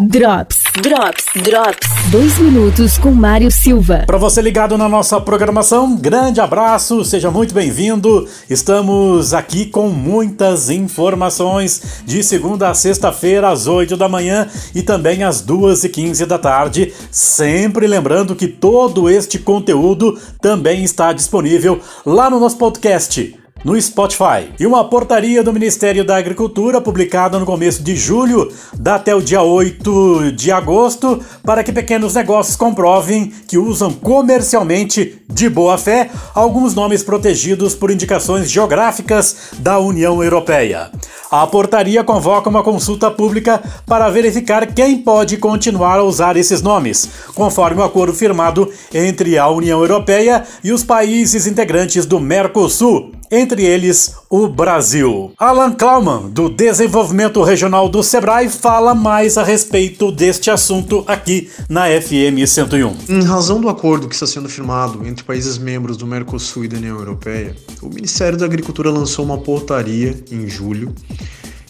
Drops, Drops, Drops. Dois minutos com Mário Silva. Para você ligado na nossa programação, grande abraço, seja muito bem-vindo. Estamos aqui com muitas informações de segunda a sexta-feira, às 8 da manhã e também às 2 e 15 da tarde. Sempre lembrando que todo este conteúdo também está disponível lá no nosso podcast no Spotify. E uma portaria do Ministério da Agricultura, publicada no começo de julho, dá até o dia 8 de agosto, para que pequenos negócios comprovem que usam comercialmente de boa fé alguns nomes protegidos por indicações geográficas da União Europeia. A portaria convoca uma consulta pública para verificar quem pode continuar a usar esses nomes, conforme o acordo firmado entre a União Europeia e os países integrantes do Mercosul, entre eles o Brasil. Alan Klauman, do Desenvolvimento Regional do Sebrae, fala mais a respeito deste assunto aqui na FM 101. Em razão do acordo que está sendo firmado entre países membros do Mercosul e da União Europeia, o Ministério da Agricultura lançou uma portaria em julho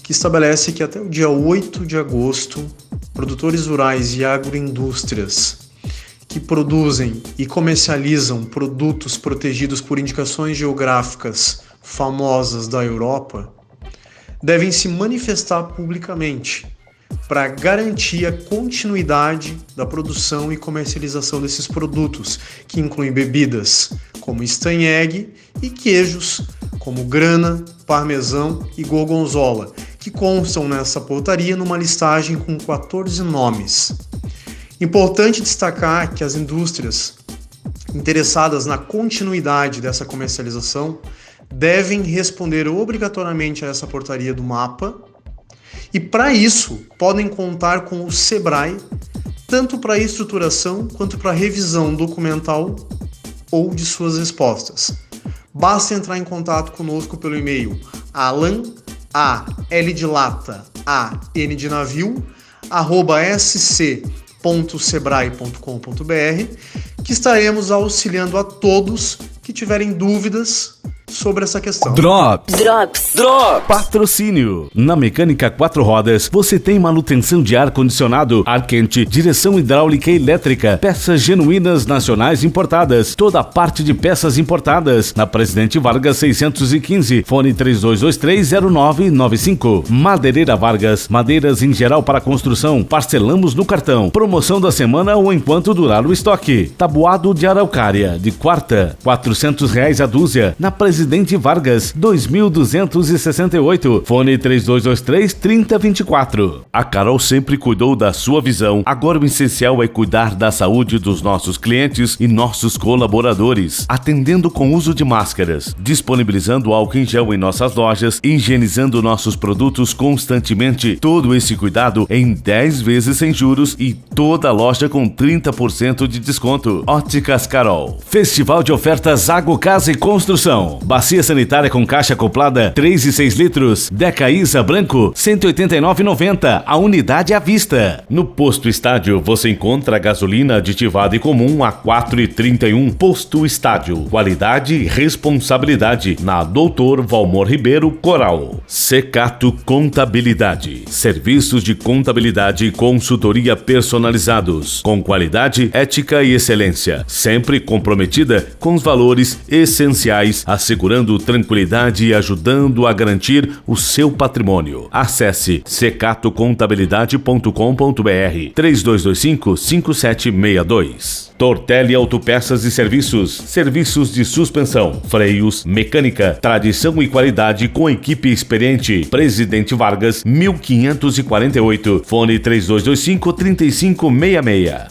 que estabelece que até o dia 8 de agosto, produtores rurais e agroindústrias que produzem e comercializam produtos protegidos por indicações geográficas famosas da Europa devem se manifestar publicamente para garantir a continuidade da produção e comercialização desses produtos, que incluem bebidas como Steinegg e queijos como grana, parmesão e gorgonzola, que constam nessa portaria numa listagem com 14 nomes. Importante destacar que as indústrias interessadas na continuidade dessa comercialização devem responder obrigatoriamente a essa portaria do mapa e, para isso, podem contar com o SEBRAE tanto para estruturação quanto para revisão documental ou de suas respostas. Basta entrar em contato conosco pelo e-mail alan, a, l de lata, a, n de navio, arroba sc www.sebrae.com.br, que estaremos auxiliando a todos que tiverem dúvidas sobre essa questão. Drops. Drops. Drops. Patrocínio. Na Mecânica Quatro Rodas, você tem manutenção de ar-condicionado, ar quente, direção hidráulica e elétrica, peças genuínas nacionais importadas, toda a parte de peças importadas. Na Presidente Vargas 615, fone 32230995. Madeireira Vargas, madeiras em geral para construção, parcelamos no cartão. Promoção da semana ou enquanto durar o estoque. Tabuado de araucária, de quarta, quatrocentos reais a dúzia. Na Presidente Presidente Vargas, 2268, fone 3223 3024. A Carol sempre cuidou da sua visão. Agora o essencial é cuidar da saúde dos nossos clientes e nossos colaboradores, atendendo com uso de máscaras, disponibilizando álcool em gel em nossas lojas, higienizando nossos produtos constantemente. Todo esse cuidado em 10 vezes sem juros e toda loja com 30% de desconto. Óticas Carol. Festival de ofertas Água Casa e Construção. Bacia sanitária com caixa acoplada 3 e 6 litros. Deca Isa branco 189,90. A unidade à vista. No posto estádio você encontra gasolina aditivada e comum a 4,31. Posto estádio. Qualidade e responsabilidade. Na Doutor Valmor Ribeiro Coral. Secato Contabilidade. Serviços de contabilidade e consultoria personalizados. Com qualidade, ética e excelência. Sempre comprometida com os valores essenciais a assegurando tranquilidade e ajudando a garantir o seu patrimônio. Acesse secatocontabilidade.com.br 3225 5762. Tortelli Autopeças e Serviços. Serviços de suspensão, freios, mecânica, tradição e qualidade com equipe experiente. Presidente Vargas, 1548. Fone 3225 3566.